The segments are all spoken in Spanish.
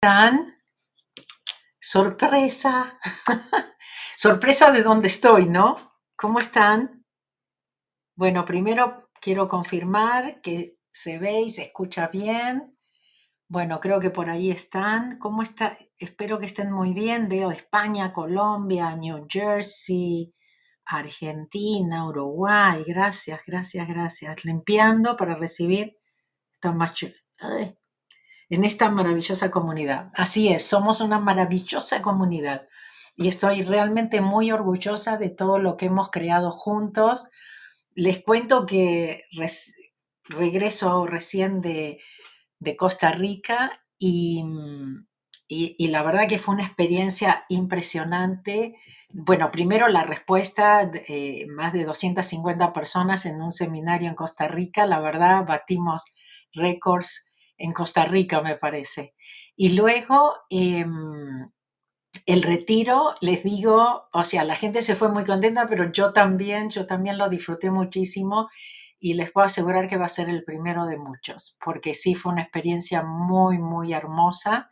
están? Sorpresa. Sorpresa de dónde estoy, ¿no? ¿Cómo están? Bueno, primero quiero confirmar que se ve y se escucha bien. Bueno, creo que por ahí están. ¿Cómo está? Espero que estén muy bien. Veo España, Colombia, New Jersey, Argentina, Uruguay. Gracias, gracias, gracias. Limpiando para recibir esta en esta maravillosa comunidad. Así es, somos una maravillosa comunidad y estoy realmente muy orgullosa de todo lo que hemos creado juntos. Les cuento que regreso recién de, Costa Rica y, y, la verdad que fue una experiencia impresionante. Bueno, primero la respuesta, eh, más de 250 personas en un seminario en Costa Rica, la verdad batimos récords en Costa Rica, me parece. Y luego em, el retiro, les digo, o sea, la gente se fue muy contenta, pero yo también, yo también lo disfruté muchísimo y les puedo asegurar que va a ser el primero de muchos, porque sí fue una experiencia muy, muy hermosa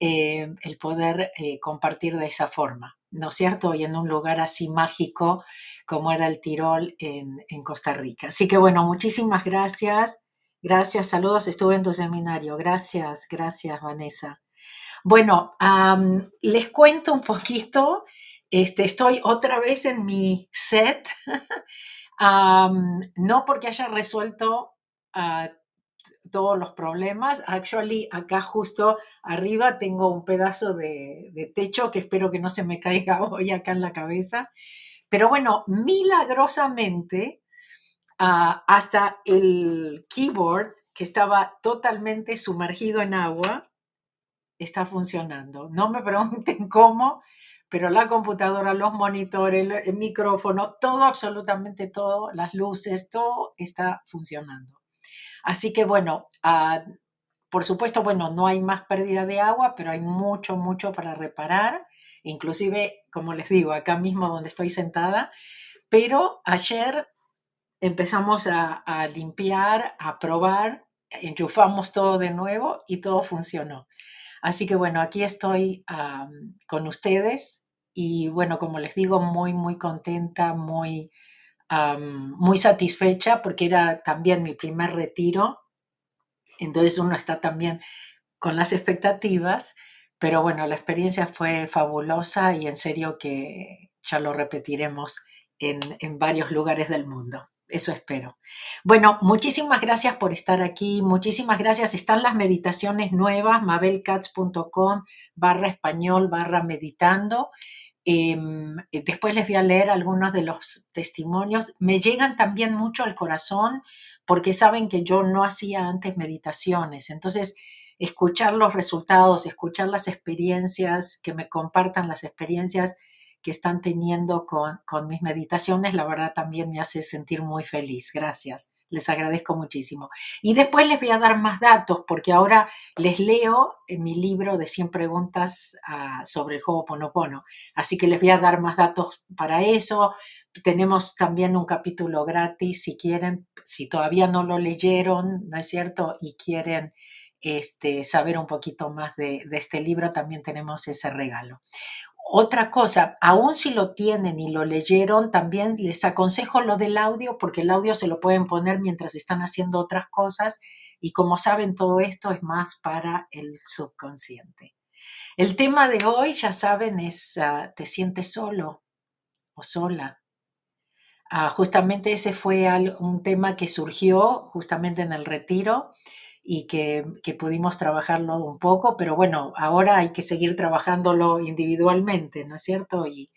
em, el poder eh, compartir de esa forma, ¿no es cierto? Y en un lugar así mágico como era el Tirol en, en Costa Rica. Así que bueno, muchísimas gracias. Gracias, saludos, estuve en tu seminario. Gracias, gracias, Vanessa. Bueno, les cuento un poquito. Este, estoy otra vez en mi set, no porque haya resuelto ah, todos los problemas. Actually, acá justo arriba tengo un pedazo de, de, techo que espero que no se me caiga hoy acá en la cabeza. Pero bueno, milagrosamente hasta el keyboard que estaba totalmente sumergido en agua está funcionando. No me pregunten cómo, pero la computadora, los monitores, el micrófono, todo, absolutamente todo, las luces, todo está funcionando. Así que bueno, ah, por supuesto, bueno, no hay más pérdida de agua, pero hay mucho, mucho para reparar. Inclusive, como les digo, acá mismo donde estoy sentada. Pero ayer empezamos a, limpiar, a probar, enchufamos todo de nuevo y todo funcionó. Así que bueno, aquí estoy con ustedes y bueno, como les digo, muy, muy contenta, muy, muy satisfecha porque era también mi primer retiro. Entonces uno está también con las expectativas, pero bueno, la experiencia fue fabulosa y en serio que ya lo repetiremos en varios lugares del mundo. Eso espero. Bueno, muchísimas gracias por estar aquí. Muchísimas gracias. Están las meditaciones nuevas, mabelcats.com barra español barra meditando. Em, después les voy a leer algunos de los testimonios. Me llegan también mucho al corazón porque saben que yo no hacía antes meditaciones. Entonces, escuchar los resultados, escuchar las experiencias, que me compartan las experiencias que están teniendo con, mis meditaciones, la verdad también me hace sentir muy feliz. Gracias. Les agradezco muchísimo. Y después les voy a dar más datos porque ahora les leo en mi libro de 100 preguntas ah, sobre el juego Ponopono. Así que les voy a dar más datos para eso. Tenemos también un capítulo gratis si quieren, si todavía no lo leyeron, ¿no es cierto? Y quieren este, saber un poquito más de, este libro, también tenemos ese regalo. Otra cosa, aún si lo tienen y lo leyeron, también les aconsejo lo del audio, porque el audio se lo pueden poner mientras están haciendo otras cosas y como saben, todo esto es más para el subconsciente. El tema de hoy, ya saben, es ah, te sientes solo o sola. Ah, justamente ese fue un tema que surgió justamente en el retiro y que, pudimos trabajarlo un poco, pero bueno, ahora hay que seguir trabajándolo individualmente, ¿no es cierto? Y,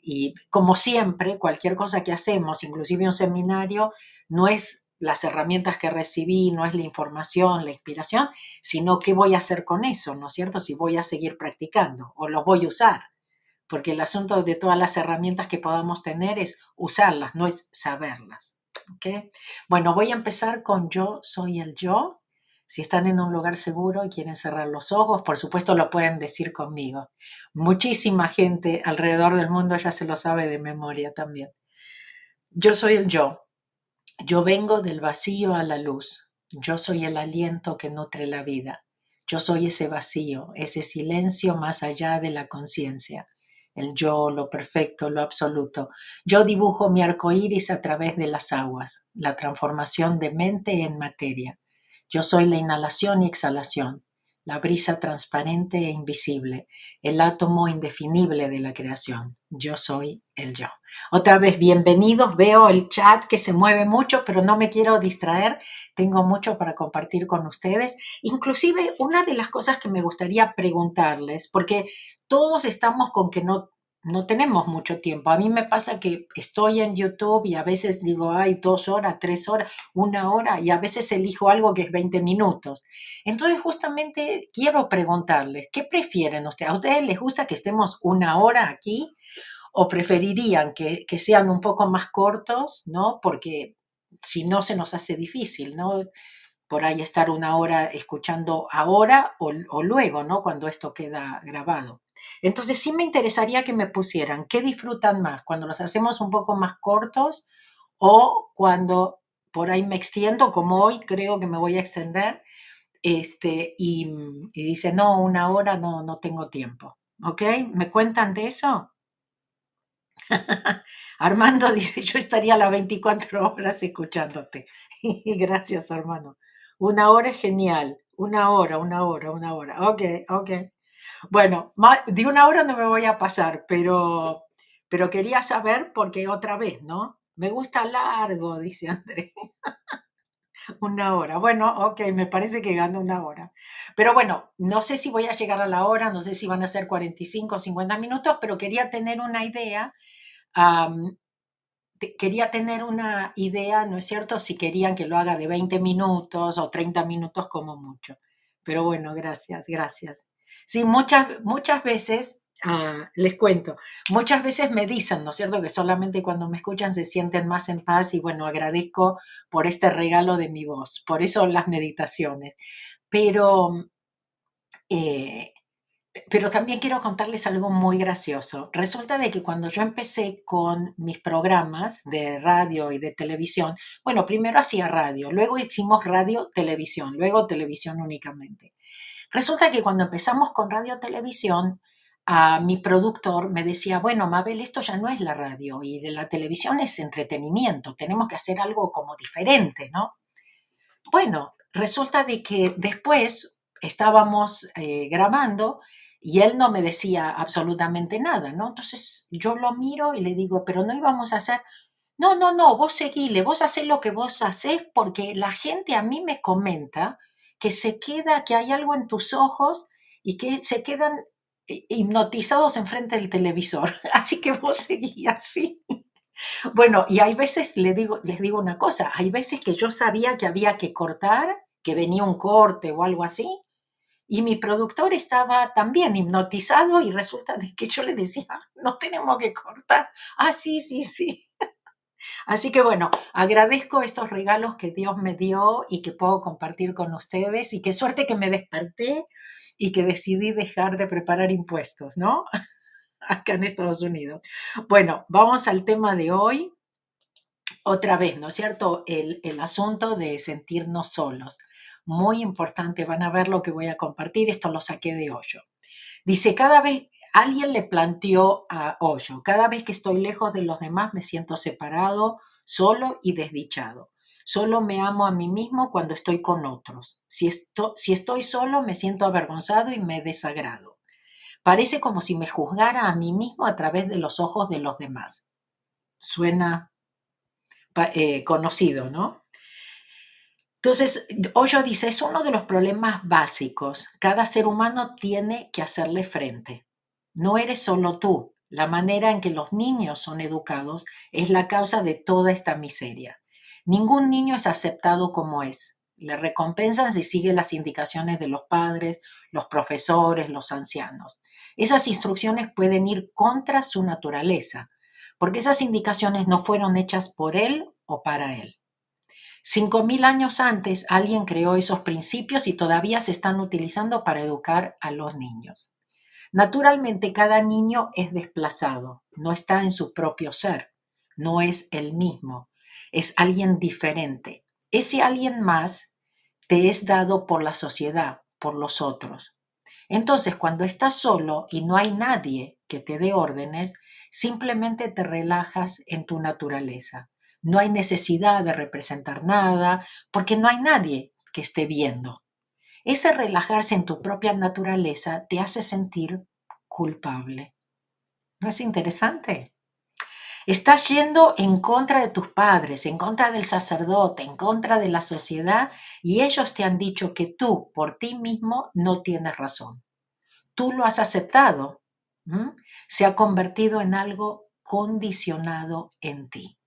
y como siempre, cualquier cosa que hacemos, inclusive un seminario, no es las herramientas que recibí, no es la información, la inspiración, sino qué voy a hacer con eso, ¿no es cierto? Si voy a seguir practicando o lo voy a usar. Porque el asunto de todas las herramientas que podamos tener es usarlas, no es saberlas. ¿okay? Bueno, voy a empezar con yo soy el yo si están en un lugar seguro y quieren cerrar los ojos, por supuesto lo pueden decir conmigo. Muchísima gente alrededor del mundo ya se lo sabe de memoria también. Yo soy el yo. Yo vengo del vacío a la luz. Yo soy el aliento que nutre la vida. Yo soy ese vacío, ese silencio más allá de la conciencia, el yo, lo perfecto, lo absoluto. Yo dibujo mi arco iris a través de las aguas, la transformación de mente en materia. Yo soy la inhalación y exhalación, la brisa transparente e invisible, el átomo indefinible de la creación. Yo soy el yo. Otra vez, bienvenidos. Veo el chat que se mueve mucho, pero no me quiero distraer. Tengo mucho para compartir con ustedes. Inclusive, una de las cosas que me gustaría preguntarles, porque todos estamos con que no no tenemos mucho tiempo. A mí me pasa que estoy en YouTube y a veces digo, ay, dos horas, tres horas, una hora, y a veces elijo algo que es 20 minutos. Entonces, justamente quiero preguntarles, ¿qué prefieren ustedes? ¿A ustedes les gusta que estemos una hora aquí? ¿O preferirían que, sean un poco más cortos, ¿no? Porque si no se nos hace difícil, ¿no? Por ahí estar una hora escuchando ahora o, luego, ¿no? Cuando esto queda grabado. Entonces sí me interesaría que me pusieran qué disfrutan más, cuando los hacemos un poco más cortos o cuando por ahí me extiendo, como hoy creo que me voy a extender, este, y, y dice, no, una hora no, no tengo tiempo. ¿Ok? ¿Me cuentan de eso? Armando dice, yo estaría las 24 horas escuchándote. Gracias, hermano. Una hora es genial. Una hora, una hora, una hora. Ok, ok. Bueno, de una hora no me voy a pasar, pero, pero quería saber porque otra vez, ¿no? Me gusta largo, dice André. una hora. Bueno, ok, me parece que gano una hora. Pero bueno, no sé si voy a llegar a la hora, no sé si van a ser 45 o 50 minutos, pero quería tener una idea. Quería tener una idea, ¿no es cierto? Si querían que lo haga de 20 minutos o 30 minutos como mucho. Pero bueno, gracias, gracias. Sí, muchas, muchas veces, ah, les cuento, muchas veces me dicen, ¿no es cierto?, que solamente cuando me escuchan se sienten más en paz y bueno, agradezco por este regalo de mi voz, por eso las meditaciones. Pero, eh, pero también quiero contarles algo muy gracioso. Resulta de que cuando yo empecé con mis programas de radio y de televisión, bueno, primero hacía radio, luego hicimos radio, televisión, luego televisión únicamente. Resulta que cuando empezamos con radio televisión, a mi productor me decía, bueno, Mabel, esto ya no es la radio y la televisión es entretenimiento, tenemos que hacer algo como diferente, ¿no? Bueno, resulta de que después estábamos eh, grabando y él no me decía absolutamente nada, ¿no? Entonces yo lo miro y le digo, pero no íbamos a hacer, no, no, no, vos seguile, vos haces lo que vos haces porque la gente a mí me comenta que se queda, que hay algo en tus ojos y que se quedan hipnotizados enfrente del televisor. Así que vos seguís así. Bueno, y hay veces, les digo, les digo una cosa, hay veces que yo sabía que había que cortar, que venía un corte o algo así, y mi productor estaba también hipnotizado y resulta que yo le decía, no tenemos que cortar. Ah, sí, sí, sí. Así que bueno, agradezco estos regalos que Dios me dio y que puedo compartir con ustedes y qué suerte que me desperté y que decidí dejar de preparar impuestos, ¿no? Acá en Estados Unidos. Bueno, vamos al tema de hoy. Otra vez, ¿no es cierto? El, el asunto de sentirnos solos. Muy importante, van a ver lo que voy a compartir, esto lo saqué de hoyo. Dice, cada vez, alguien le planteó a Hoyo, cada vez que estoy lejos de los demás me siento separado, solo y desdichado. Solo me amo a mí mismo cuando estoy con otros. Si, estoy solo me siento avergonzado y me desagrado. Parece como si me juzgara a mí mismo a través de los ojos de los demás. Suena eh, conocido, ¿no? Entonces, Hoyo dice, es uno de los problemas básicos. Cada ser humano tiene que hacerle frente. No eres solo tú. La manera en que los niños son educados es la causa de toda esta miseria. Ningún niño es aceptado como es. Le recompensan si sigue las indicaciones de los padres, los profesores, los ancianos. Esas instrucciones pueden ir contra su naturaleza, porque esas indicaciones no fueron hechas por él o para él. Cinco mil años antes alguien creó esos principios y todavía se están utilizando para educar a los niños. Naturalmente, cada niño es desplazado, no está en su propio ser, no es el mismo, es alguien diferente. Ese alguien más te es dado por la sociedad, por los otros. Entonces, cuando estás solo y no hay nadie que te dé órdenes, simplemente te relajas en tu naturaleza. No hay necesidad de representar nada porque no hay nadie que esté viendo. Ese relajarse en tu propia naturaleza te hace sentir culpable. ¿No es interesante? Estás yendo en contra de tus padres, en contra del sacerdote, en contra de la sociedad y ellos te han dicho que tú por ti mismo no tienes razón. Tú lo has aceptado. Se ha convertido en algo condicionado en ti.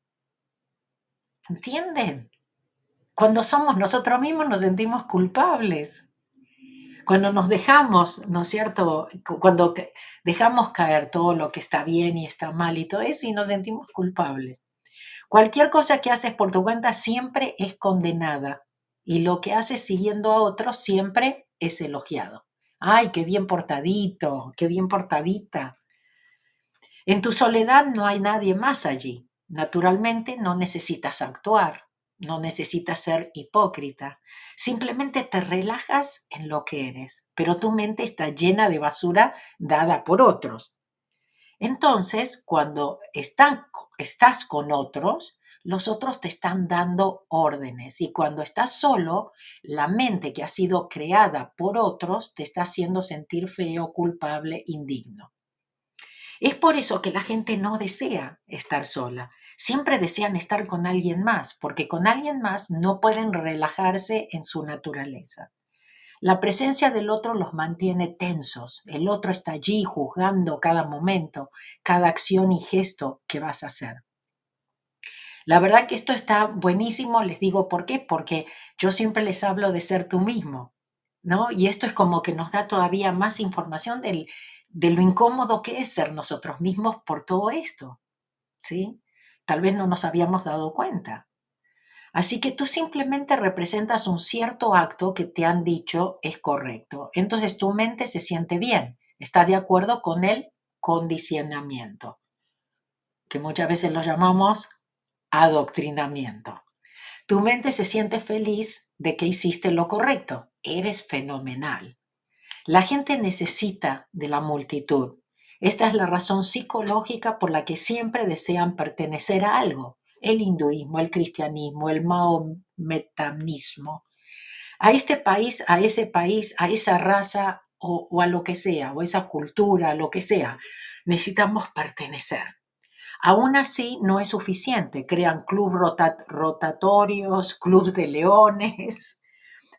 ¿Entienden? Cuando somos nosotros mismos nos sentimos culpables. Cuando nos dejamos, ¿no es cierto? Cuando dejamos caer todo lo que está bien y está mal y todo eso y nos sentimos culpables. Cualquier cosa que haces por tu cuenta siempre es condenada y lo que haces siguiendo a otros siempre es elogiado. Ay, qué bien portadito, qué bien portadita. En tu soledad no hay nadie más allí. Naturalmente no necesitas actuar, no necesitas ser hipócrita. Simplemente te relajas en lo que eres, pero tu mente está llena de basura dada por otros. Entonces, cuando estás con otros, los otros te están dando órdenes y cuando estás solo, la mente que ha sido creada por otros te está haciendo sentir feo, culpable, indigno. Es por eso que la gente no desea estar sola. Siempre desean estar con alguien más, porque con alguien más no pueden relajarse en su naturaleza. La presencia del otro los mantiene tensos. El otro está allí juzgando cada momento, cada acción y gesto que vas a hacer. La verdad que esto está buenísimo, les digo por qué, porque yo siempre les hablo de ser tú mismo, ¿no? Y esto es como que nos da todavía más información del, de lo incómodo que es ser nosotros mismos por todo esto, ¿sí? Tal vez no nos habíamos dado cuenta. Así que tú simplemente representas un cierto acto que te han dicho es correcto. Entonces tu mente se siente bien, está de acuerdo con el condicionamiento, que muchas veces lo llamamos adoctrinamiento. Tu mente se siente feliz de que hiciste lo correcto. Eres fenomenal. La gente necesita de la multitud. Esta es la razón psicológica por la que siempre desean pertenecer a algo. El hinduismo, el cristianismo, el maometanismo. A este país, a ese país, a esa raza o, a lo que sea, o esa cultura, lo que sea. Necesitamos pertenecer. Aún así, no es suficiente. Crean clubes rotatorios, clubes de leones.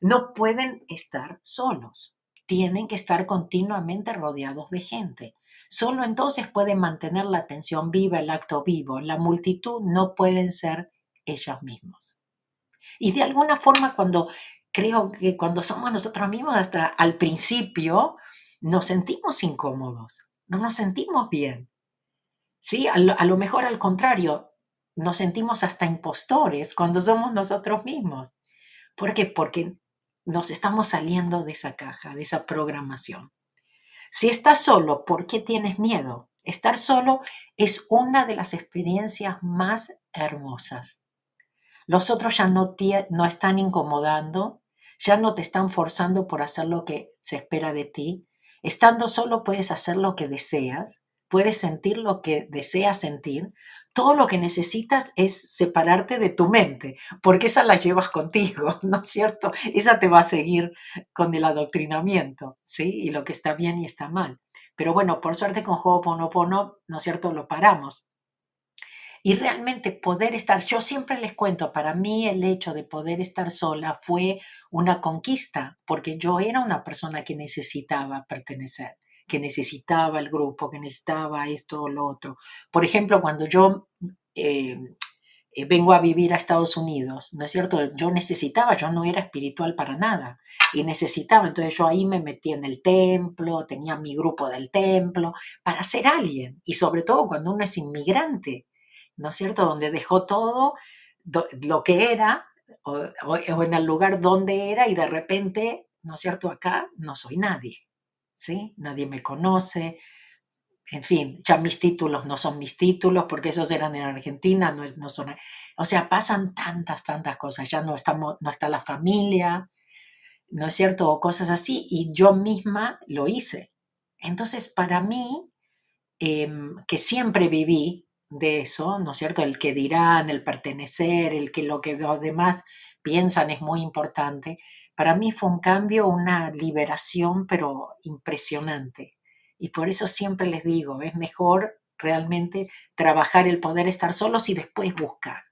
No pueden estar solos tienen que estar continuamente rodeados de gente. Solo entonces pueden mantener la atención viva, el acto vivo. La multitud no pueden ser ellos mismos. Y de alguna forma cuando creo que cuando somos nosotros mismos hasta al principio nos sentimos incómodos, no nos sentimos bien. ¿Sí? A lo, mejor al contrario, nos sentimos hasta impostores cuando somos nosotros mismos. ¿Por qué? Porque nos estamos saliendo de esa caja, de esa programación. Si estás solo, ¿por qué tienes miedo? Estar solo es una de las experiencias más hermosas. Los otros ya no, te, no están incomodando, ya no te están forzando por hacer lo que se espera de ti. Estando solo puedes hacer lo que deseas, puedes sentir lo que deseas sentir, todo lo que necesitas es separarte de tu mente, porque esa la llevas contigo, ¿no es cierto? Esa te va a seguir con el adoctrinamiento, ¿sí? Y lo que está bien y está mal. Pero bueno, por suerte con Ho'oponopono, ¿no es cierto?, lo paramos. Y realmente poder estar, yo siempre les cuento, para mí el hecho de poder estar sola fue una conquista, porque yo era una persona que necesitaba pertenecer que necesitaba el grupo, que necesitaba esto o lo otro. Por ejemplo, cuando yo eh, eh, vengo a vivir a Estados Unidos, ¿no es cierto? Yo necesitaba, yo no era espiritual para nada y necesitaba, entonces yo ahí me metí en el templo, tenía mi grupo del templo para ser alguien y sobre todo cuando uno es inmigrante, ¿no es cierto? Donde dejó todo lo que era o, o en el lugar donde era y de repente, ¿no es cierto? Acá no soy nadie. ¿Sí? Nadie me conoce. En fin, ya mis títulos no son mis títulos porque esos eran en Argentina, no, son... O sea, pasan tantas, tantas cosas. Ya no, estamos, no está la familia, ¿no es cierto? O cosas así, y yo misma lo hice. Entonces, para mí, em, que siempre viví de eso, ¿no es cierto? El que dirán, el pertenecer, el que lo que los demás piensan es muy importante. Para mí fue un cambio, una liberación, pero impresionante. Y por eso siempre les digo, es mejor realmente trabajar el poder estar solos y después buscar,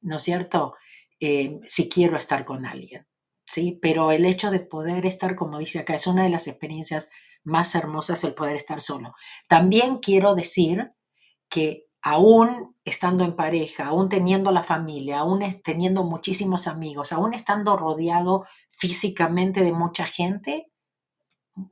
¿no es cierto? Eh, si quiero estar con alguien, ¿sí? Pero el hecho de poder estar, como dice acá, es una de las experiencias más hermosas el poder estar solo. También quiero decir que aún estando en pareja, aún teniendo la familia, aún teniendo muchísimos amigos, aún estando rodeado físicamente de mucha gente,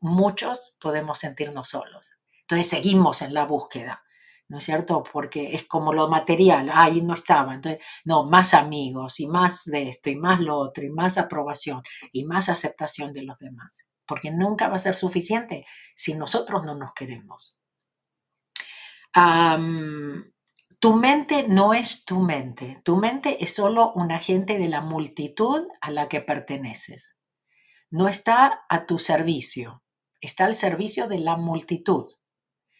muchos podemos sentirnos solos. Entonces seguimos en la búsqueda, ¿no es cierto? Porque es como lo material, ahí no estaba, entonces, no, más amigos y más de esto y más lo otro y más aprobación y más aceptación de los demás, porque nunca va a ser suficiente si nosotros no nos queremos. Tu mente no es tu mente, tu mente es solo un agente de la multitud a la que perteneces no está a tu servicio, está al servicio de la multitud.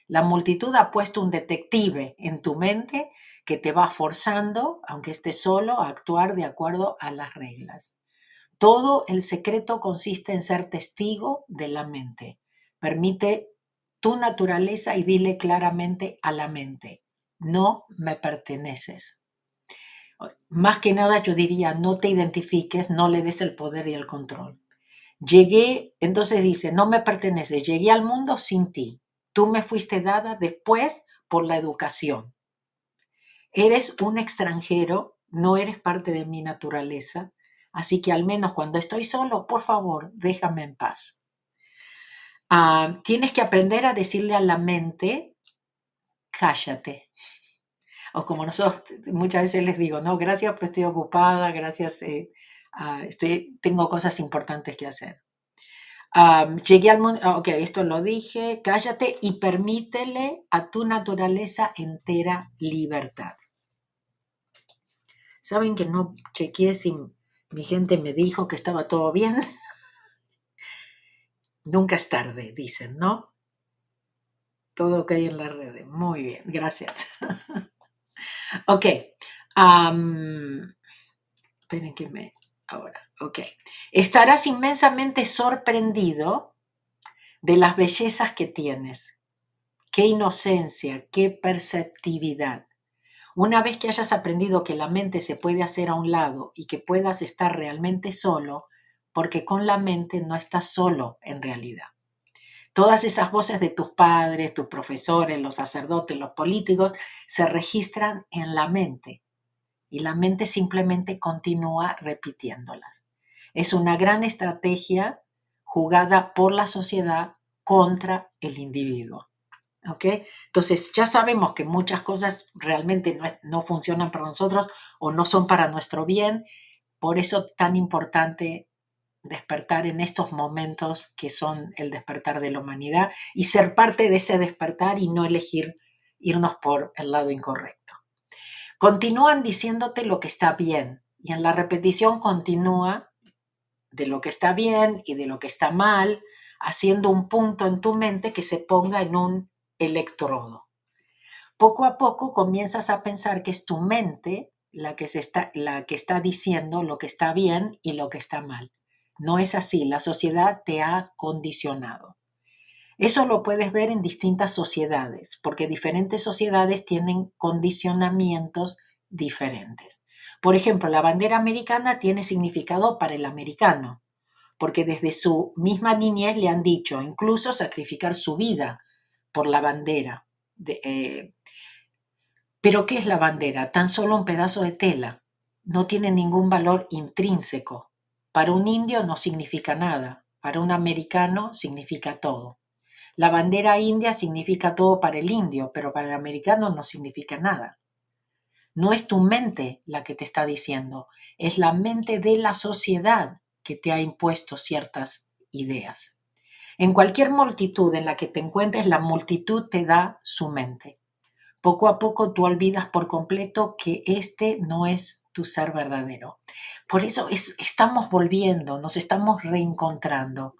La multitud ha puesto un detective en tu mente que te va forzando, aunque estés solo, a actuar de acuerdo a las reglas. Todo el secreto consiste en ser testigo de la mente. Permite tu naturaleza y dile claramente a la mente, no me perteneces. Más que nada yo diría, no te identifiques, no le des el poder y el control. Llegué, entonces dice, no me pertenece, llegué al mundo sin ti. Tú me fuiste dada después por la educación. Eres un extranjero, no eres parte de mi naturaleza, así que al menos cuando estoy solo, por favor, déjame en paz. Ah, tienes que aprender a decirle a la mente, cállate. O como nosotros muchas veces les digo, no, gracias, pero estoy ocupada, gracias, eh, Ah, estoy, tengo cosas importantes que hacer. llegué al mundo, ah, ok, esto lo dije, cállate y permítele a tu naturaleza entera libertad. ¿Saben que no chequeé si mi gente me dijo que estaba todo bien? Nunca es tarde, dicen, ¿no? Todo ok en la red. Muy bien, gracias. ok. esperen que me ahora. Ok. Estarás inmensamente sorprendido de las bellezas que tienes. Qué inocencia, qué perceptividad. Una vez que hayas aprendido que la mente se puede hacer a un lado y que puedas estar realmente solo, porque con la mente no estás solo en realidad. Todas esas voces de tus padres, tus profesores, los sacerdotes, los políticos, se registran en la mente y la mente simplemente continúa repitiéndolas. Es una gran estrategia jugada por la sociedad contra el individuo. ¿Ok? Entonces ya sabemos que muchas cosas realmente no, no funcionan para nosotros o no son para nuestro bien. Por eso tan importante despertar en estos momentos que son el despertar de la humanidad y ser parte de ese despertar y no elegir irnos por el lado incorrecto. Continúan diciéndote lo que está bien y en la repetición continúa de lo que está bien y de lo que está mal, haciendo un punto en tu mente que se ponga en un electrodo. Poco a poco comienzas a pensar que es tu mente la que, se está, la que está diciendo lo que está bien y lo que está mal. No es así, la sociedad te ha condicionado. Eso lo puedes ver en distintas sociedades, porque diferentes sociedades tienen condicionamientos diferentes. Por ejemplo, la bandera americana tiene significado para el americano, porque desde su misma niñez le han dicho incluso sacrificar su vida por la bandera. Eh, pero ¿qué es la bandera? Tan solo un pedazo de tela. No tiene ningún valor intrínseco. Para un indio no significa nada, para un americano significa todo. La bandera india significa todo para el indio, pero para el americano no significa nada. No es tu mente la que te está diciendo, es la mente de la sociedad que te ha impuesto ciertas ideas. En cualquier multitud en la que te encuentres, la multitud te da su mente. Poco a poco tú olvidas por completo que este no es tu ser verdadero. Por eso estamos volviendo, nos estamos reencontrando,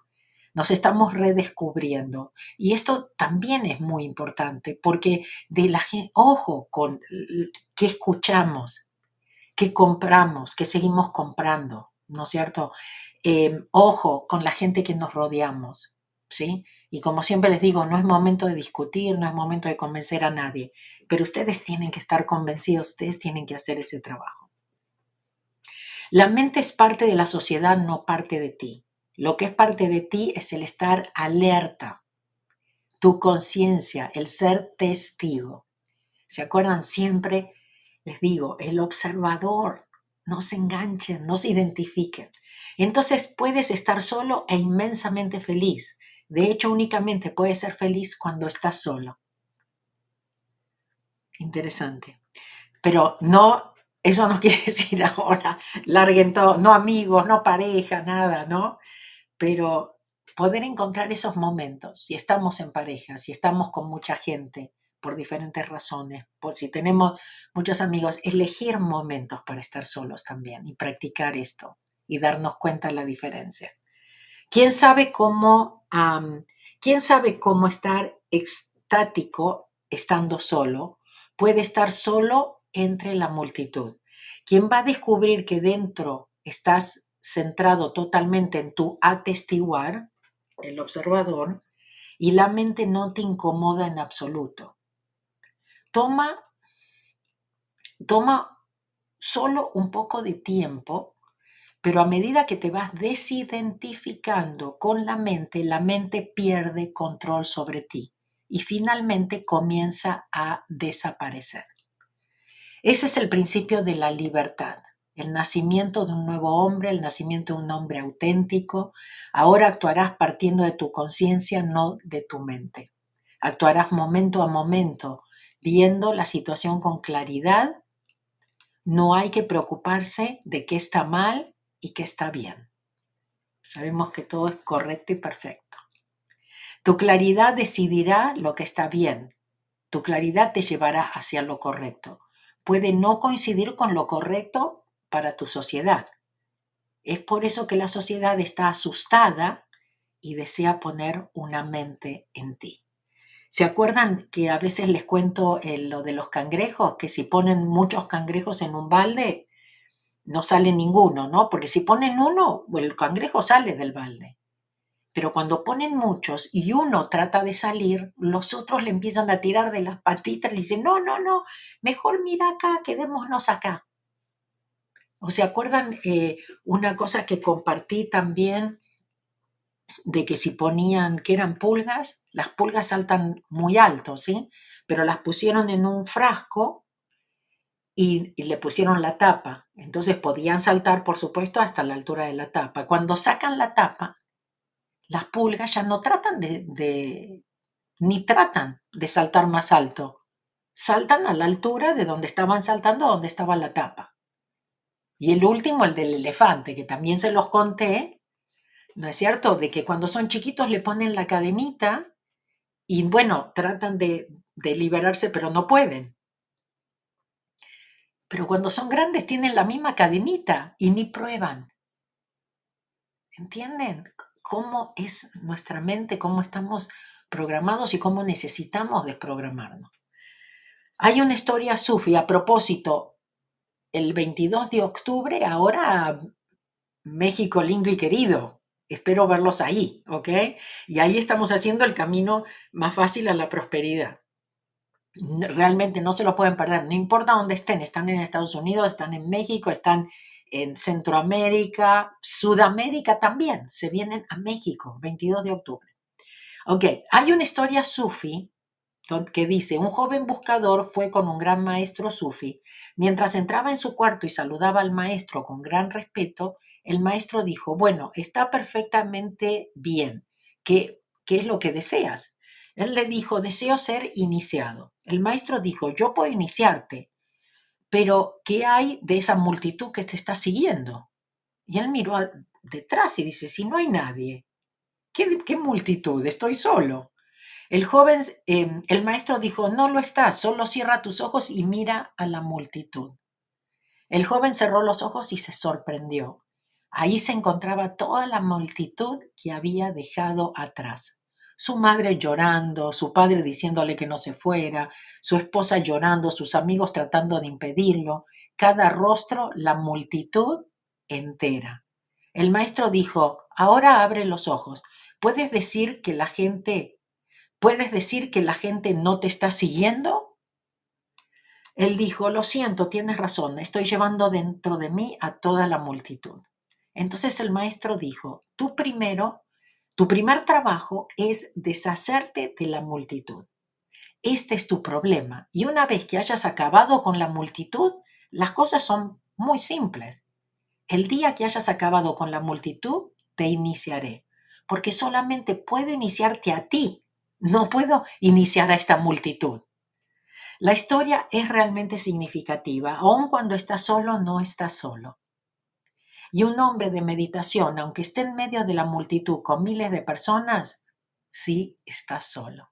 nos estamos redescubriendo. Y esto también es muy importante porque de la ojo con qué escuchamos, qué compramos, qué seguimos comprando, ¿no es cierto? Em, ojo con la gente que nos rodeamos, ¿sí? Y como siempre les digo, no es momento de discutir, no es momento de convencer a nadie, pero ustedes tienen que estar convencidos, ustedes tienen que hacer ese trabajo. La mente es parte de la sociedad, no parte de ti. Lo que es parte de ti es el estar alerta, tu conciencia, el ser testigo. ¿Se acuerdan? Siempre les digo, el observador, no se enganchen, no se identifiquen. Entonces puedes estar solo e inmensamente feliz. De hecho, únicamente puedes ser feliz cuando estás solo. Interesante. Pero no, eso no quiere decir ahora, larguen todo, no amigos, no pareja, nada, ¿no? Pero poder encontrar esos momentos, si estamos en pareja, si estamos con mucha gente, por diferentes razones, por si tenemos muchos amigos, elegir momentos para estar solos también y practicar esto y darnos cuenta de la diferencia. ¿Quién sabe cómo, quién sabe cómo estar extático estando solo? Puede estar solo entre la multitud. ¿Quién va a descubrir que dentro estás centrado totalmente en tu atestiguar, el observador, y la mente no te incomoda en absoluto toma, toma solo un poco de tiempo, pero a medida que te vas desidentificando con la mente, la mente pierde control sobre ti y finalmente comienza a desaparecer. Ese es el principio de la libertad, el nacimiento de un nuevo hombre, el nacimiento de un hombre auténtico. Ahora actuarás partiendo de tu conciencia, no de tu mente. Actuarás momento a momento, viendo la situación con claridad. No hay que preocuparse de qué está mal y qué está bien. Sabemos que todo es correcto y perfecto. Tu claridad decidirá lo que está bien. Tu claridad te llevará hacia lo correcto. Puede no coincidir con lo correcto para tu sociedad. Es por eso que la sociedad está asustada y desea poner una mente en ti. ¿Se acuerdan que a veces les cuento eh, lo de los cangrejos? Que si ponen muchos cangrejos en un balde, no sale ninguno, ¿no? Porque si ponen uno, el cangrejo sale del balde. Pero cuando ponen muchos y uno trata de salir, los otros le empiezan a tirar de las patitas y le dicen, no, no, no, mejor mira acá, quedémonos acá. ¿O se acuerdan eh, una cosa que compartí también de que si ponían que eran pulgas, las pulgas saltan muy alto, ¿sí? Pero las pusieron en un frasco y, le pusieron la tapa. Entonces podían saltar, por supuesto, hasta la altura de la tapa. Cuando sacan la tapa, las pulgas ya no tratan de, de ni tratan de saltar más alto. Saltan a la altura de donde estaban saltando, donde estaba la tapa. Y el último, el del elefante, que también se los conté, ¿no es cierto? De que cuando son chiquitos le ponen la cadenita y bueno, tratan de, liberarse, pero no pueden. Pero cuando son grandes tienen la misma cadenita y ni prueban. ¿Entienden cómo es nuestra mente, cómo estamos programados y cómo necesitamos desprogramarnos? Hay una historia sufi, a propósito, el 22 de octubre, ahora México lindo y querido, Espero verlos ahí, ¿ok? Y ahí estamos haciendo el camino más fácil a la prosperidad. Realmente no se lo pueden perder, no importa dónde estén, están en Estados Unidos, están en México, están en Centroamérica, Sudamérica también, se vienen a México, 22 de octubre. Ok, hay una historia sufi que dice, un joven buscador fue con un gran maestro sufi. Mientras entraba en su cuarto y saludaba al maestro con gran respeto, el maestro dijo, bueno, está perfectamente bien. ¿Qué, qué es lo que deseas? Él le dijo, deseo ser iniciado. El maestro dijo, yo puedo iniciarte, pero ¿qué hay de esa multitud que te está siguiendo? Y él miró detrás y dice, si no hay nadie, ¿qué, multitud? Estoy solo. El joven, em, el maestro dijo, no lo estás, solo cierra tus ojos y mira a la multitud. El joven cerró los ojos y se sorprendió. Ahí se encontraba toda la multitud que había dejado atrás. Su madre llorando, su padre diciéndole que no se fuera, su esposa llorando, sus amigos tratando de impedirlo, cada rostro la multitud entera. El maestro dijo, ahora abre los ojos. ¿Puedes decir que la gente, puedes decir que la gente no te está siguiendo? Él dijo, lo siento, tienes razón, estoy llevando dentro de mí a toda la multitud. Entonces el maestro dijo, tú primero, tu primer trabajo es deshacerte de la multitud. Este es tu problema. Y una vez que hayas acabado con la multitud, las cosas son muy simples. El día que hayas acabado con la multitud, te iniciaré, porque solamente puedo iniciarte a ti, no puedo iniciar a esta multitud. La historia es realmente significativa, aun cuando estás solo, no estás solo. Y un hombre de meditación, aunque esté en medio de la multitud con miles de personas, sí está solo.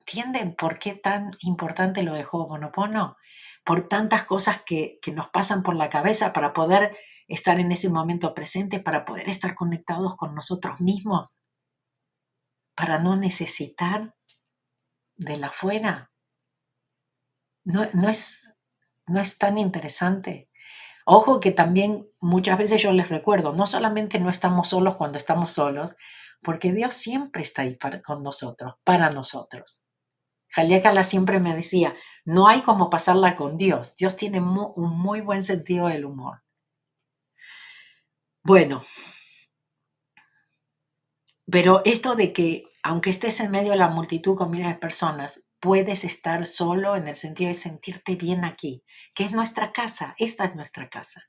¿Entienden por qué tan importante lo de Ho'oponopono? Por tantas cosas que, que nos pasan por la cabeza para poder estar en ese momento presente, para poder estar conectados con nosotros mismos, para no necesitar de la fuera. No, no, es, no es tan interesante. Ojo que también muchas veces yo les recuerdo, no solamente no estamos solos cuando estamos solos, porque Dios siempre está ahí con nosotros, para nosotros. Kala siempre me decía, no hay como pasarla con Dios. Dios tiene un muy buen sentido del humor. Bueno, pero esto de que aunque estés en medio de la multitud con miles de personas, puedes estar solo en el sentido de sentirte bien aquí, que es nuestra casa, esta es nuestra casa.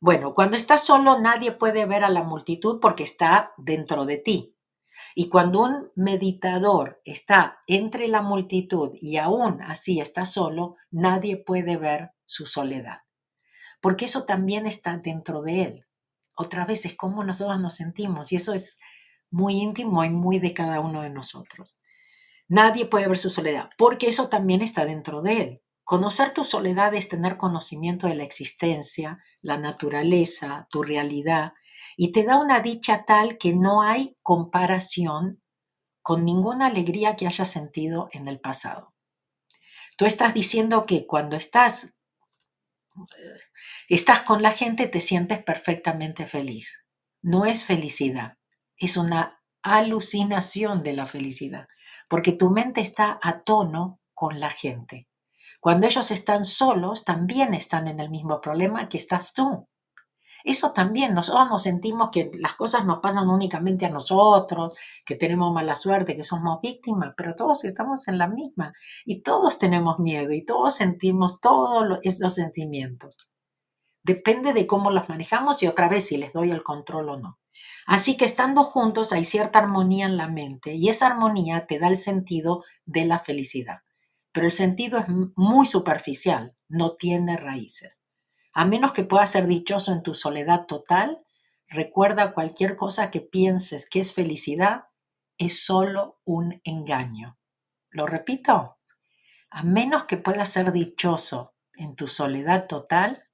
Bueno, cuando estás solo nadie puede ver a la multitud porque está dentro de ti. Y cuando un meditador está entre la multitud y aún así está solo, nadie puede ver su soledad. Porque eso también está dentro de él. Otra vez es como nosotros nos sentimos y eso es muy íntimo y muy de cada uno de nosotros. Nadie puede ver su soledad, porque eso también está dentro de él. Conocer tu soledad es tener conocimiento de la existencia, la naturaleza, tu realidad, y te da una dicha tal que no hay comparación con ninguna alegría que hayas sentido en el pasado. Tú estás diciendo que cuando estás, estás con la gente te sientes perfectamente feliz. No es felicidad, es una alucinación de la felicidad porque tu mente está a tono con la gente. Cuando ellos están solos, también están en el mismo problema que estás tú. Eso también, nosotros nos sentimos que las cosas nos pasan únicamente a nosotros, que tenemos mala suerte, que somos víctimas, pero todos estamos en la misma y todos tenemos miedo y todos sentimos todos esos sentimientos. Depende de cómo los manejamos y otra vez si les doy el control o no. Así que estando juntos hay cierta armonía en la mente y esa armonía te da el sentido de la felicidad. Pero el sentido es muy superficial, no tiene raíces. A menos que puedas ser dichoso en tu soledad total, recuerda cualquier cosa que pienses que es felicidad, es solo un engaño. Lo repito, a menos que puedas ser dichoso en tu soledad total,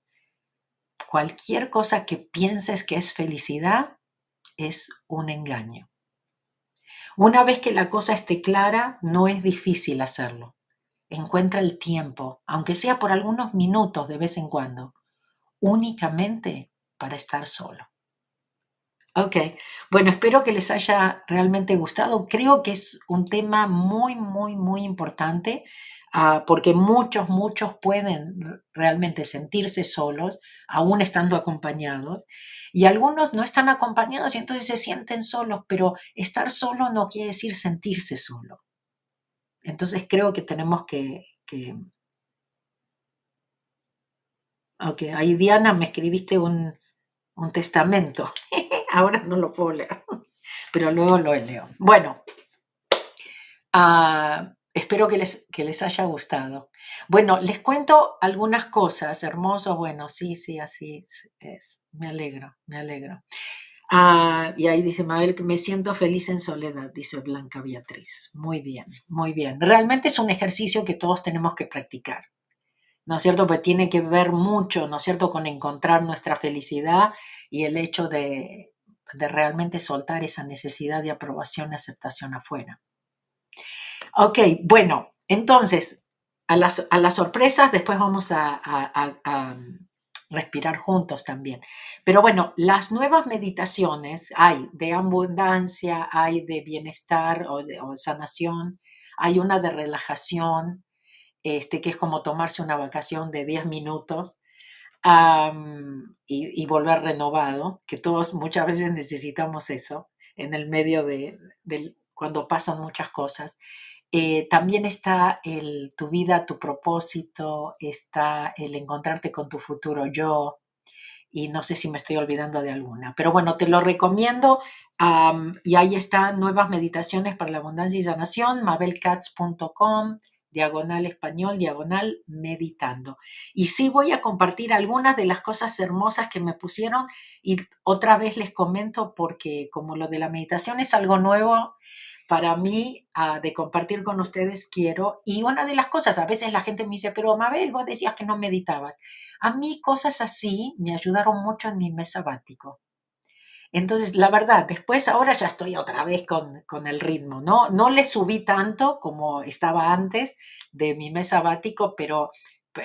cualquier cosa que pienses que es felicidad es un engaño. Una vez que la cosa esté clara, no es difícil hacerlo. Encuentra el tiempo, aunque sea por algunos minutos de vez en cuando, únicamente para estar solo. Ok, bueno, espero que les haya realmente gustado. Creo que es un tema muy, muy, muy importante ah, porque muchos, muchos pueden realmente sentirse solos, aún estando acompañados, y algunos no están acompañados y entonces se sienten solos, pero estar solo no quiere decir sentirse solo. Entonces creo que tenemos que... que... Ok, ahí Diana me escribiste un, un testamento. Ahora no lo puedo leer, pero luego lo leo. Bueno, uh, espero que les, que les haya gustado. Bueno, les cuento algunas cosas, hermoso, bueno, sí, sí, así es. Me alegro, me alegro. Ah, y ahí dice Mabel que me siento feliz en soledad, dice Blanca Beatriz. Muy bien, muy bien. Realmente es un ejercicio que todos tenemos que practicar. ¿no es cierto? Pues tiene que ver mucho, ¿no es cierto?, con encontrar nuestra felicidad y el hecho de, realmente soltar esa necesidad de aprobación y aceptación afuera. Ok, bueno, entonces, a las, sorpresas después vamos a, respirar juntos también. Pero bueno, las nuevas meditaciones hay de abundancia, hay de bienestar o de sanación, hay una de relajación, este, que es como tomarse una vacación de 10 minutos y, volver renovado, que todos muchas veces necesitamos eso en el medio de, cuando pasan muchas cosas. Eh, también está el, tu vida, tu propósito, está el encontrarte con tu futuro yo, y no sé si me estoy olvidando de alguna. Pero bueno, te lo recomiendo y ahí están nuevas meditaciones para la abundancia y sanación, mabelcats.com diagonal español, diagonal meditando. Y sí voy a compartir algunas de las cosas hermosas que me pusieron y otra vez les comento porque como lo de la meditación es algo nuevo para mí ah, de compartir con ustedes quiero. Y una de las cosas, a veces la gente me dice, pero Mabel, vos decías que no meditabas. A mí cosas así me ayudaron mucho en mi mes sabático. Entonces, la verdad, después ahora ya estoy otra vez con, con, el ritmo, ¿no? No le subí tanto como estaba antes de mi mes sabático, pero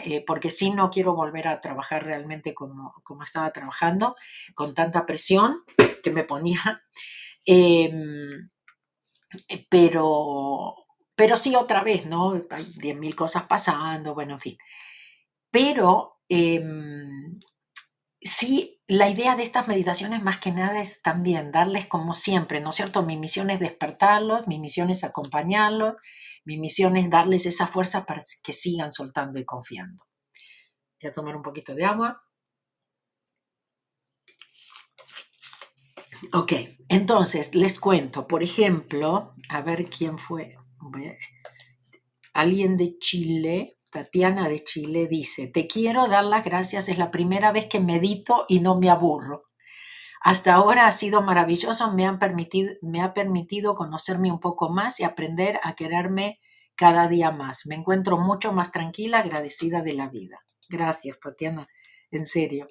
eh, porque sí no quiero volver a trabajar realmente como, como estaba trabajando, con tanta presión que me ponía. Em, pero, pero sí otra vez, ¿no? Hay 10.000 cosas pasando, bueno, en fin. Pero em, sí, la idea de estas meditaciones más que nada es también darles como siempre, ¿no es cierto? Mi misión es despertarlos, mi misión es acompañarlos, mi misión es darles esa fuerza para que sigan soltando y confiando. Voy a tomar un poquito de agua. Ok, entonces les cuento, por ejemplo, a ver quién fue, alguien de Chile, Tatiana de Chile dice, te quiero dar las gracias, es la primera vez que medito y no me aburro. Hasta ahora ha sido maravilloso, me, han permitido, me ha permitido conocerme un poco más y aprender a quererme cada día más. Me encuentro mucho más tranquila, agradecida de la vida. Gracias, Tatiana, en serio,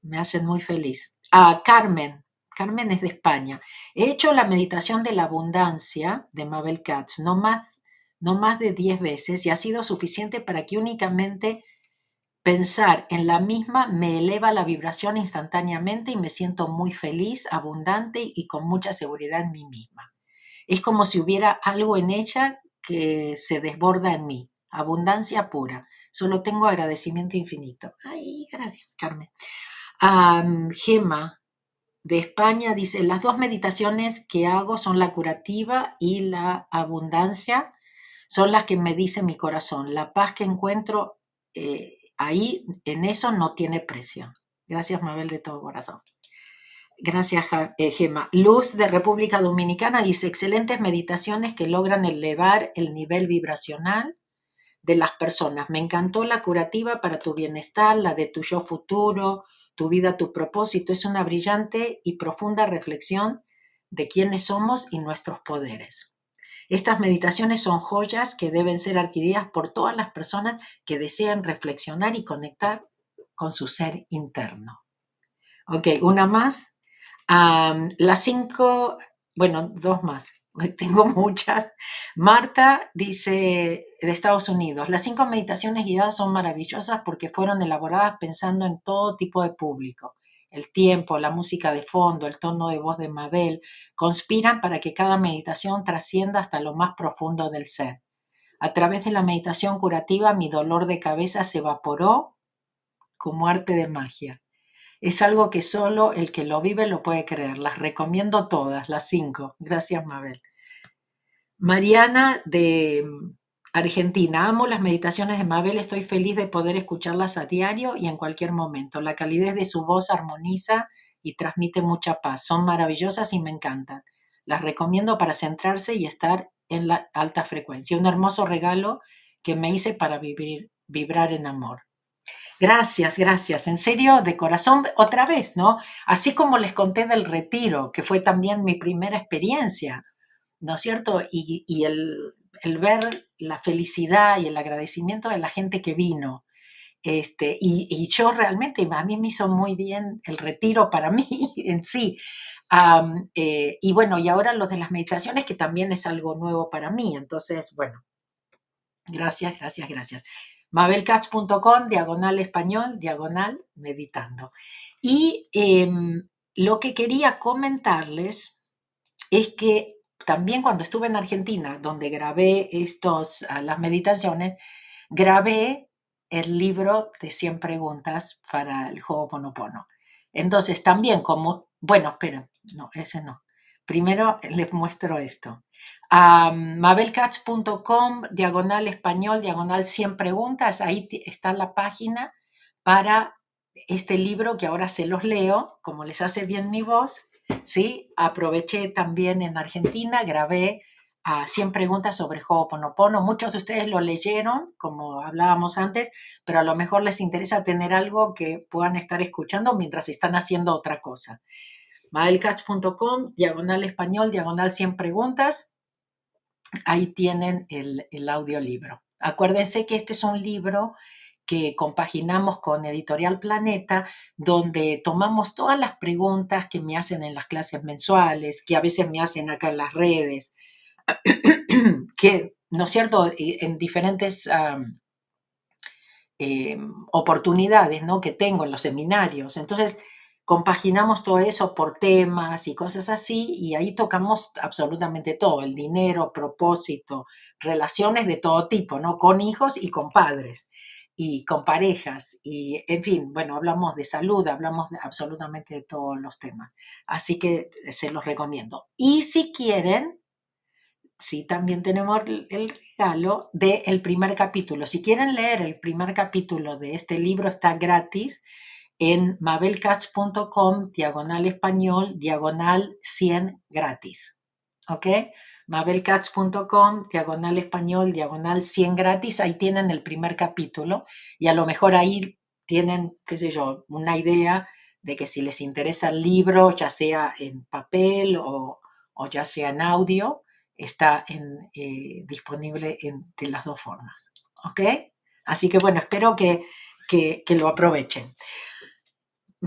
me hacen muy feliz. A Carmen, Carmen es de España. He hecho la meditación de la abundancia de Mabel Katz, no más no más de 10 veces y ha sido suficiente para que únicamente pensar en la misma me eleva la vibración instantáneamente y me siento muy feliz, abundante y con mucha seguridad en mí misma. Es como si hubiera algo en ella que se desborda en mí. Abundancia pura. Solo tengo agradecimiento infinito. Ay, gracias, Carmen. Gema de España dice, las dos meditaciones que hago son la curativa y la abundancia son las que me dice mi corazón. La paz que encuentro eh, ahí, en eso no tiene precio. Gracias, Mabel, de todo corazón. Gracias, eh, Gema. Luz de República Dominicana dice, excelentes meditaciones que logran elevar el nivel vibracional de las personas. Me encantó la curativa para tu bienestar, la de tu yo futuro, tu vida, tu propósito. Es una brillante y profunda reflexión de quiénes somos y nuestros poderes. Estas meditaciones son joyas que deben ser adquiridas por todas las personas que desean reflexionar y conectar con su ser interno. Ok, una más. las cinco, bueno, dos más. Tengo muchas. Marta dice de Estados Unidos, las cinco meditaciones guiadas son maravillosas porque fueron elaboradas pensando en todo tipo de público el tiempo, la música de fondo, el tono de voz de Mabel, conspiran para que cada meditación trascienda hasta lo más profundo del ser. A través de la meditación curativa mi dolor de cabeza se evaporó como arte de magia. Es algo que solo el que lo vive lo puede creer. Las recomiendo todas, las cinco. Gracias, Mabel. Mariana de Argentina. Amo las meditaciones de Mabel, estoy feliz de poder escucharlas a diario y en cualquier momento. La calidez de su voz armoniza y transmite mucha paz. Son maravillosas y me encantan. Las recomiendo para centrarse y estar en la alta frecuencia. Un hermoso regalo que me hice para vivir, vibrar en amor. Gracias, gracias. En serio, de corazón, otra vez, ¿no? Así como les conté del retiro, que fue también mi primera experiencia, ¿no es cierto? Y, el ver la felicidad y el agradecimiento de la gente que vino. Este, y, yo realmente, a mí me hizo muy bien el retiro para mí en sí. Eh, y bueno, y ahora lo de las meditaciones, que también es algo nuevo para mí. Entonces, bueno, gracias, gracias, gracias. Mabelcats.com, diagonal español, diagonal meditando. Y em, lo que quería comentarles es que también cuando estuve en Argentina, donde grabé estos, ah, las meditaciones, grabé el libro de 100 preguntas para el juego Ponopono. Entonces, también como, bueno, espera, no, ese no. Primero les muestro esto. mabelcats.com, diagonal español, diagonal 100 preguntas, ahí está la página para este libro que ahora se los leo, como les hace bien mi voz, ¿sí? Aproveché también en Argentina, grabé a ah, 100 preguntas sobre Ho'oponopono. Muchos de ustedes lo leyeron, como hablábamos antes, pero a lo mejor les interesa tener algo que puedan estar escuchando mientras están haciendo otra cosa. Maelcatch.com, diagonal español, diagonal 100 preguntas. Ahí tienen el, el audiolibro. Acuérdense que este es un libro que compaginamos con Editorial Planeta, donde tomamos todas las preguntas que me hacen en las clases mensuales, que a veces me hacen acá en las redes, que, ¿no es cierto?, en diferentes em, oportunidades ¿no? que tengo en los seminarios. Entonces, compaginamos todo eso por temas y cosas así, y ahí tocamos absolutamente todo, el dinero, propósito, relaciones de todo tipo, ¿no? Con hijos y con padres y con parejas y en fin, bueno, hablamos de salud, hablamos absolutamente de todos los temas. Así que se los recomiendo. Y si quieren, sí también tenemos el regalo del primer capítulo. Si quieren leer el primer capítulo de este libro, está gratis en mabelcats.com, diagonal español, diagonal 100 gratis. ¿Ok? mabelcats.com, diagonal español, diagonal 100 gratis, ahí tienen el primer capítulo y a lo mejor ahí tienen, qué sé yo, una idea de que si les interesa el libro, ya sea en papel o, ya sea en audio, está eh, disponible en, de las dos formas. ¿Ok? Así que bueno, espero que, que lo aprovechen.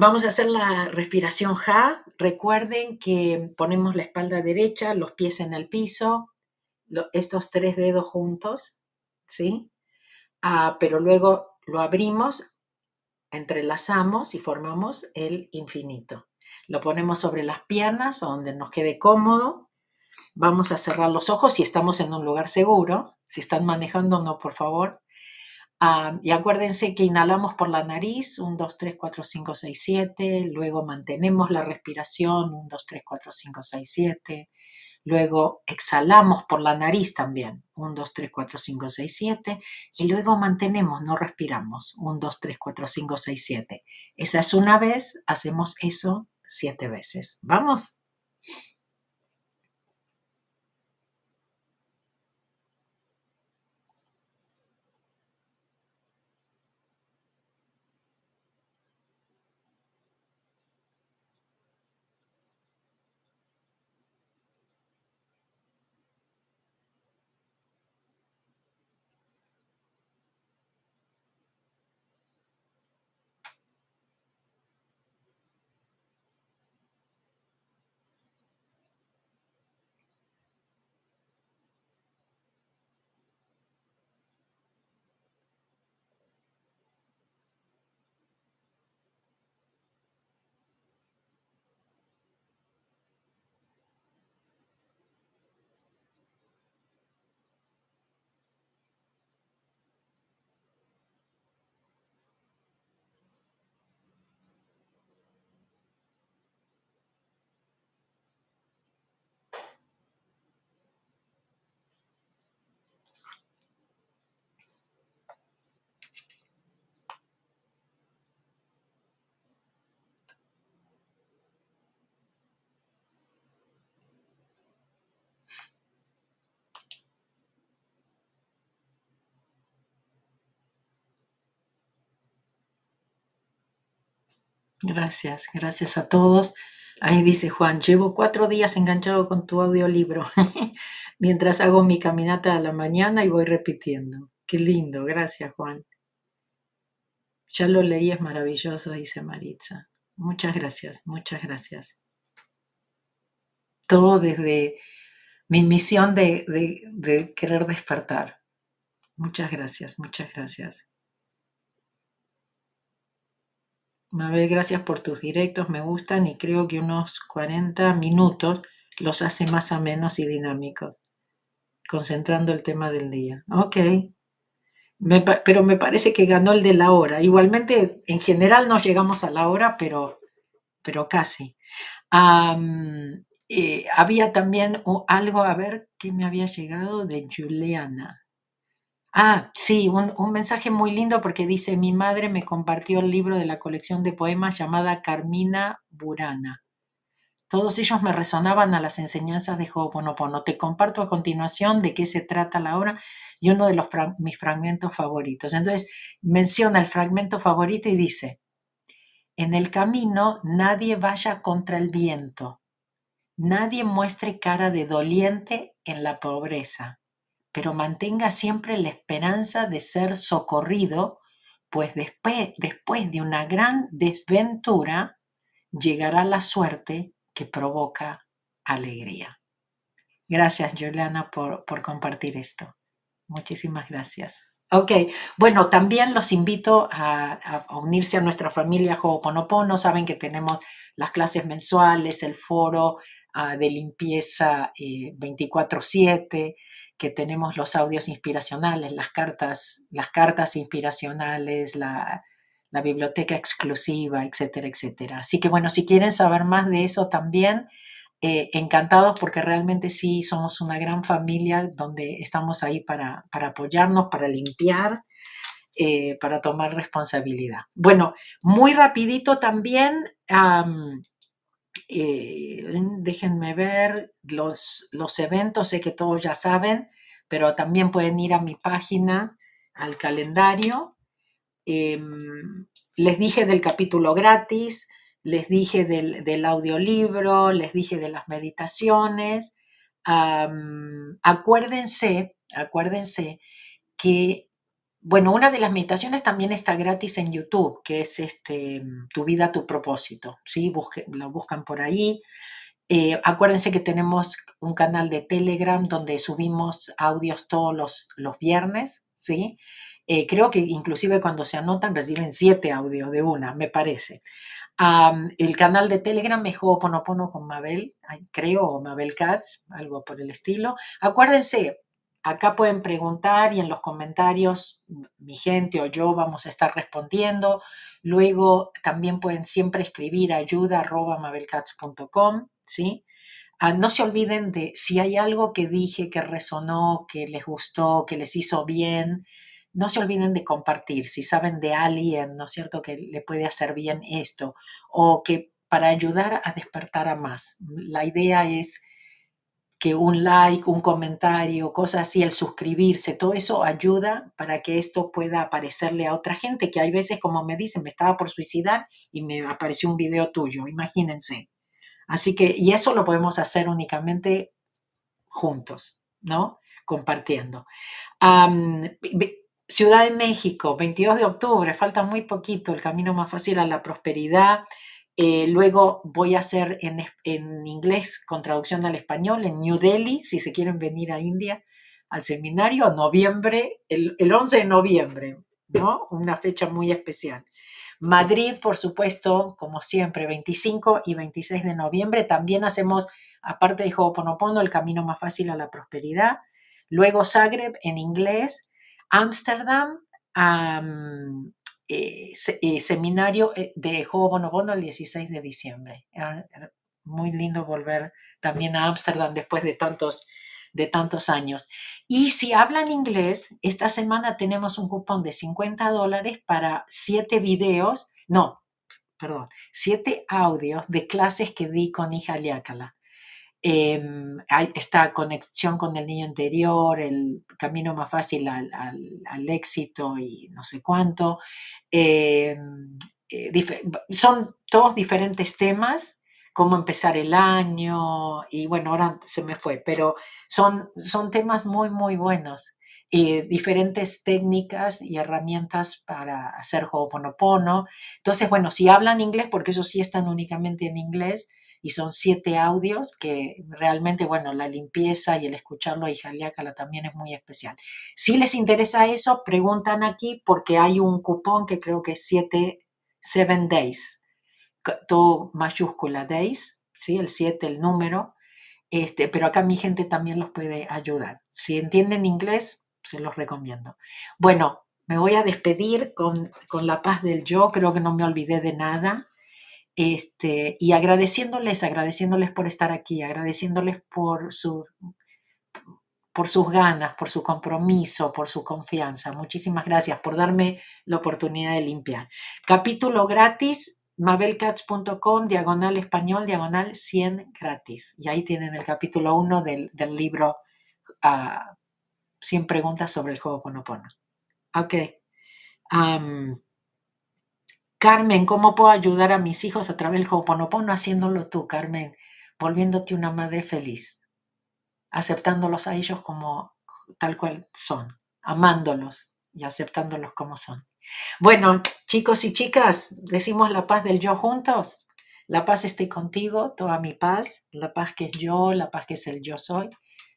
Vamos a hacer la respiración Ja. Recuerden que ponemos la espalda derecha, los pies en el piso, estos tres dedos juntos, ¿sí? Ah, pero luego lo abrimos, entrelazamos y formamos el infinito. Lo ponemos sobre las piernas, donde nos quede cómodo. Vamos a cerrar los ojos si estamos en un lugar seguro. Si están manejando, no, por favor. Ah, y acuérdense que inhalamos por la nariz, 1, 2, 3, 4, 5, 6, 7, luego mantenemos la respiración, 1, 2, 3, 4, 5, 6, 7, luego exhalamos por la nariz también, 1, 2, 3, 4, 5, 6, 7, y luego mantenemos, no respiramos, 1, 2, 3, 4, 5, 6, 7. Esa es una vez, hacemos eso siete veces. ¿Vamos? Gracias, gracias a todos. Ahí dice Juan, llevo cuatro días enganchado con tu audiolibro mientras hago mi caminata a la mañana y voy repitiendo. Qué lindo, gracias Juan. Ya lo leí, es maravilloso, dice Maritza. Muchas gracias, muchas gracias. Todo desde mi misión de, de querer despertar. Muchas gracias, muchas gracias. Mabel, gracias por tus directos, me gustan y creo que unos 40 minutos los hace más amenos y dinámicos, concentrando el tema del día. Ok, pero me parece que ganó el de la hora. Igualmente, en general no llegamos a la hora, pero, pero casi. Eh, había también algo, a ver, qué me había llegado de Juliana. Ah, sí, un, mensaje muy lindo porque dice, mi madre me compartió el libro de la colección de poemas llamada Carmina Burana. Todos ellos me resonaban a las enseñanzas de Ho'oponopono. Te comparto a continuación de qué se trata la obra y uno de los mis fragmentos favoritos. Entonces menciona el fragmento favorito y dice, en el camino nadie vaya contra el viento, nadie muestre cara de doliente en la pobreza, pero mantenga siempre la esperanza de ser socorrido, pues después, después de una gran desventura llegará la suerte que provoca alegría. Gracias, Juliana, por, por compartir esto. Muchísimas gracias. Ok, bueno, también los invito a, unirse a nuestra familia Ho'oponopono. Saben que tenemos las clases mensuales, el foro ah, de limpieza 24/7, eh, que tenemos los audios inspiracionales, las cartas, las cartas inspiracionales, la, biblioteca exclusiva, etcétera, etcétera. Así que bueno, si quieren saber más de eso también, eh, encantados porque realmente sí somos una gran familia donde estamos ahí para, apoyarnos, para limpiar, eh, para tomar responsabilidad. Bueno, muy rapidito también, eh, déjenme ver los, los eventos, sé que todos ya saben, pero también pueden ir a mi página, al calendario Em, les dije del capítulo gratis, les dije del, audiolibro, les dije de las meditaciones. acuérdense, acuérdense que, bueno, una de las meditaciones también está gratis en YouTube, que es este, Tu vida, tu propósito. ¿sí? lo buscan por ahí. Eh, acuérdense que tenemos un canal de Telegram donde subimos audios todos los, los viernes, ¿sí? Eh, creo que inclusive cuando se anotan reciben siete audios de una, me parece. el canal de Telegram es Ho'oponopono con Mabel, creo, o Mabel Katz, algo por el estilo. Acuérdense, acá pueden preguntar y en los comentarios mi gente o yo vamos a estar respondiendo. Luego también pueden siempre escribir ayuda arroba mabelcats.com, ¿sí? Ah, no se olviden de si hay algo que dije que resonó, que les gustó, que les hizo bien, no se olviden de compartir. Si saben de alguien, ¿no es cierto?, que le puede hacer bien esto o que para ayudar a despertar a más. La idea es que un like, un comentario, cosas así, el suscribirse, todo eso ayuda para que esto pueda aparecerle a otra gente, que hay veces, como me dicen, me estaba por suicidar y me apareció un video tuyo, imagínense. Así que, y eso lo podemos hacer únicamente juntos, ¿no? Compartiendo. Ciudad de México, 22 de octubre, falta muy poquito, el camino más fácil a la prosperidad. Eh, luego voy a hacer en, inglés con traducción al español en New Delhi, si se quieren venir a India al seminario, noviembre, el, el 11 de noviembre, ¿no? Una fecha muy especial. Madrid, por supuesto, como siempre, 25 y 26 de noviembre. También hacemos, aparte de Ho'oponopono, el camino más fácil a la prosperidad. Luego Zagreb en inglés Ámsterdam, eh, eh, seminario eh, de Bono el 16 de diciembre. muy lindo volver también a Ámsterdam después de tantos, de tantos años. Y si hablan inglés, esta semana tenemos un cupón de 50 dólares para siete videos, no, perdón, siete audios de clases que di con hija Liácala. Em, hay esta conexión con el niño interior, el camino más fácil al, éxito y no sé cuánto. Em, eh, son todos diferentes temas cómo empezar el año y bueno, ahora se me fue, pero son, son temas muy, muy buenos. Eh, diferentes técnicas y herramientas para hacer Ho'oponopono. Entonces, bueno, si hablan inglés, porque esos sí están únicamente en inglés, y son siete audios que realmente, bueno, la limpieza y el escucharlo a Hijaliácala también es muy especial. Si les interesa eso, preguntan aquí porque hay un cupón que creo que es 7 seven days, todo mayúscula days, ¿sí? el 7, el número, este, pero acá mi gente también los puede ayudar. Si entienden inglés, se los recomiendo. Bueno, me voy a despedir con, con la paz del yo, creo que no me olvidé de nada. Este, y agradeciéndoles, agradeciéndoles por estar aquí, agradeciéndoles por por sus ganas, por su compromiso, por su confianza. Muchísimas gracias por darme la oportunidad de limpiar. Capítulo gratis, mabelcats.com, diagonal español, diagonal 100 gratis. Y ahí tienen el capítulo 1 del, libro 100 ah, preguntas sobre el juego Ponopono. Ok. Carmen, ¿cómo puedo ayudar a mis hijos a través del Ho'oponopono? Haciéndolo tú, Carmen, volviéndote una madre feliz, aceptándolos a ellos como tal cual son, amándolos y aceptándolos como son. Bueno, chicos y chicas, decimos la paz del yo juntos. La paz esté contigo, toda mi paz, la paz que es yo, la paz que es el yo soy,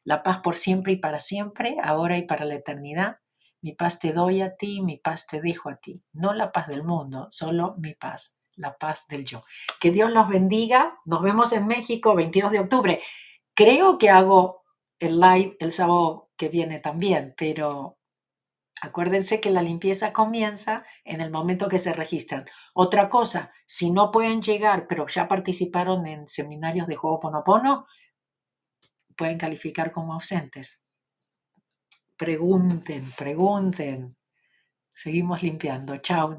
la paz por siempre y para siempre, ahora y para la eternidad. Mi paz te doy a ti, mi paz te dejo a ti. No la paz del mundo, solo mi paz, la paz del yo. Que Dios los bendiga. Nos vemos en México 22 de octubre. Creo que hago el live el sábado que viene también, pero acuérdense que la limpieza comienza en el momento que se registran. Otra cosa, si no pueden llegar, pero ya participaron en seminarios de Juego Ponopono, pueden calificar como ausentes. Pregunten, pregunten. Seguimos limpiando. Chao.